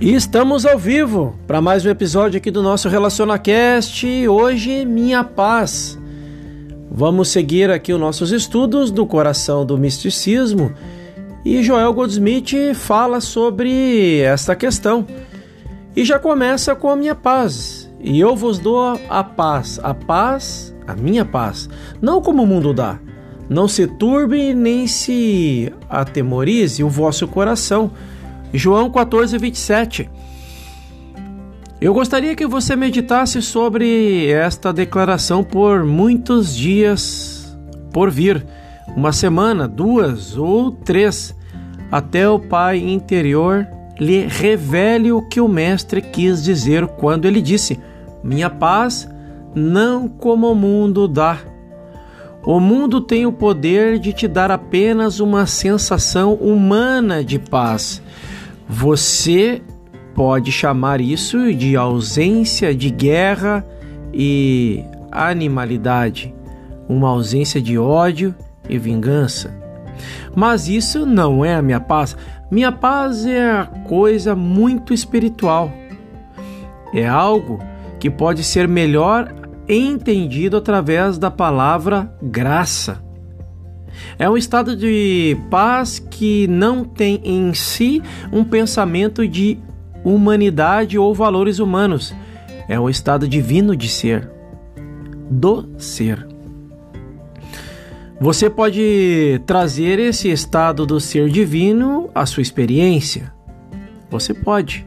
E estamos ao vivo para mais um episódio aqui do nosso RelacionaCast. Hoje, minha paz. Vamos seguir aqui os nossos estudos do coração do misticismo e Joel Goldsmith fala sobre esta questão. E já começa com a minha paz. E eu vos dou a paz, a paz, a minha paz, não como o mundo dá. Não se turbe nem se atemorize o vosso coração João 14, 27. Eu gostaria que você meditasse sobre esta declaração por muitos dias por vir, uma semana, duas ou três, até o Pai interior lhe revele o que o Mestre quis dizer quando ele disse: Minha paz não como o mundo dá. O mundo tem o poder de te dar apenas uma sensação humana de paz você pode chamar isso de ausência de guerra e animalidade, uma ausência de ódio e vingança. Mas isso não é a minha paz. Minha paz é a coisa muito espiritual. É algo que pode ser melhor entendido através da palavra graça. É um estado de paz que não tem em si um pensamento de humanidade ou valores humanos. É o estado divino de ser, do ser. Você pode trazer esse estado do ser divino à sua experiência. Você pode,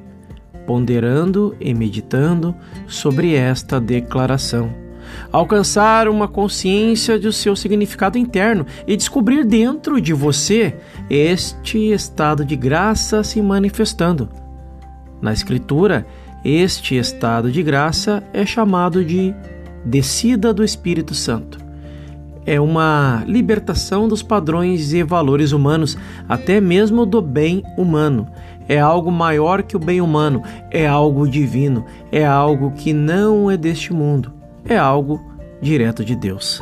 ponderando e meditando sobre esta declaração alcançar uma consciência do seu significado interno e descobrir dentro de você este estado de graça se manifestando. Na Escritura, este estado de graça é chamado de descida do Espírito Santo. É uma libertação dos padrões e valores humanos, até mesmo do bem humano. É algo maior que o bem humano, é algo divino, é algo que não é deste mundo é algo direto de Deus.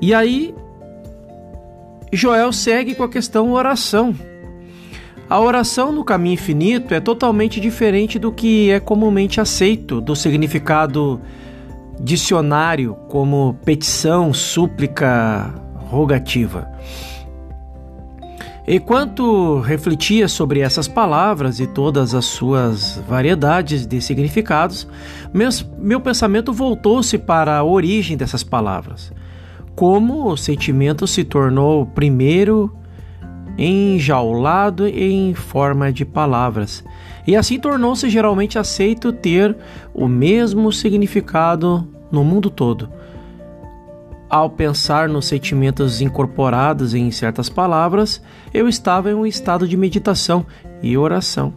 E aí, Joel segue com a questão oração. A oração no caminho infinito é totalmente diferente do que é comumente aceito do significado dicionário como petição, súplica, rogativa. Enquanto refletia sobre essas palavras e todas as suas variedades de significados, meu pensamento voltou-se para a origem dessas palavras. Como o sentimento se tornou primeiro enjaulado em forma de palavras, e assim tornou-se geralmente aceito ter o mesmo significado no mundo todo ao pensar nos sentimentos incorporados em certas palavras, eu estava em um estado de meditação e oração.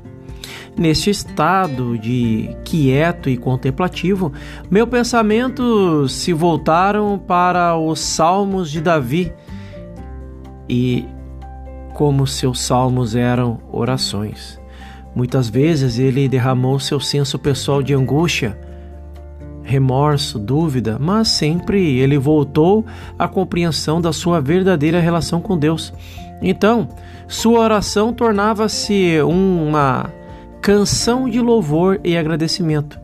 Neste estado de quieto e contemplativo, meus pensamentos se voltaram para os salmos de Davi e, como seus salmos eram orações, muitas vezes ele derramou seu senso pessoal de angústia remorso, dúvida, mas sempre ele voltou à compreensão da sua verdadeira relação com Deus. Então, sua oração tornava-se uma canção de louvor e agradecimento,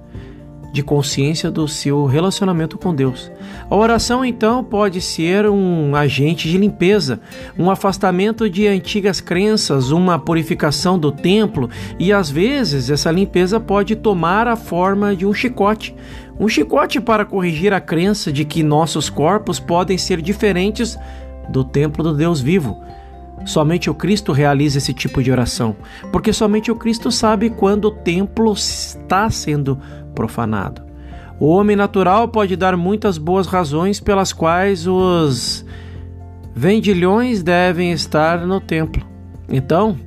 de consciência do seu relacionamento com Deus. A oração, então, pode ser um agente de limpeza, um afastamento de antigas crenças, uma purificação do templo e, às vezes, essa limpeza pode tomar a forma de um chicote um chicote para corrigir a crença de que nossos corpos podem ser diferentes do templo do Deus vivo. Somente o Cristo realiza esse tipo de oração, porque somente o Cristo sabe quando o templo está sendo profanado. O homem natural pode dar muitas boas razões pelas quais os vendilhões devem estar no templo. Então,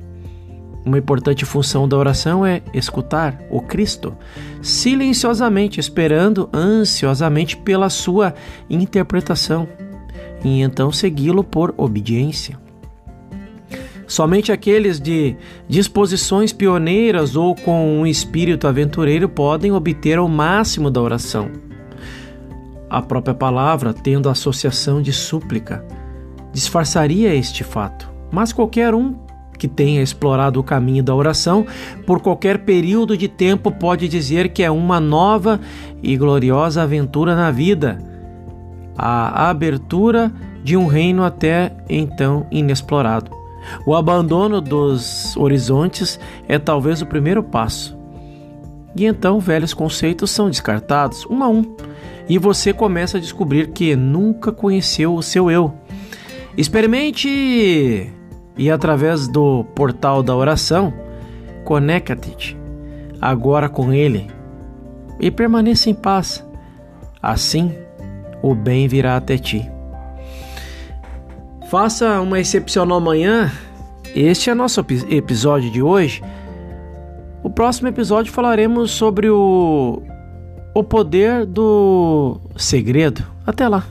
uma importante função da oração é escutar o Cristo, silenciosamente, esperando ansiosamente pela sua interpretação, e então segui-lo por obediência. Somente aqueles de disposições pioneiras ou com um espírito aventureiro podem obter o máximo da oração. A própria palavra, tendo associação de súplica, disfarçaria este fato, mas qualquer um que tenha explorado o caminho da oração, por qualquer período de tempo, pode dizer que é uma nova e gloriosa aventura na vida. A abertura de um reino até então inexplorado. O abandono dos horizontes é talvez o primeiro passo. E então velhos conceitos são descartados um a um, e você começa a descobrir que nunca conheceu o seu eu. Experimente e através do portal da oração, conecte-te agora com ele e permaneça em paz. Assim, o bem virá até ti. Faça uma excepcional manhã. Este é nosso episódio de hoje. O próximo episódio falaremos sobre o, o poder do segredo. Até lá!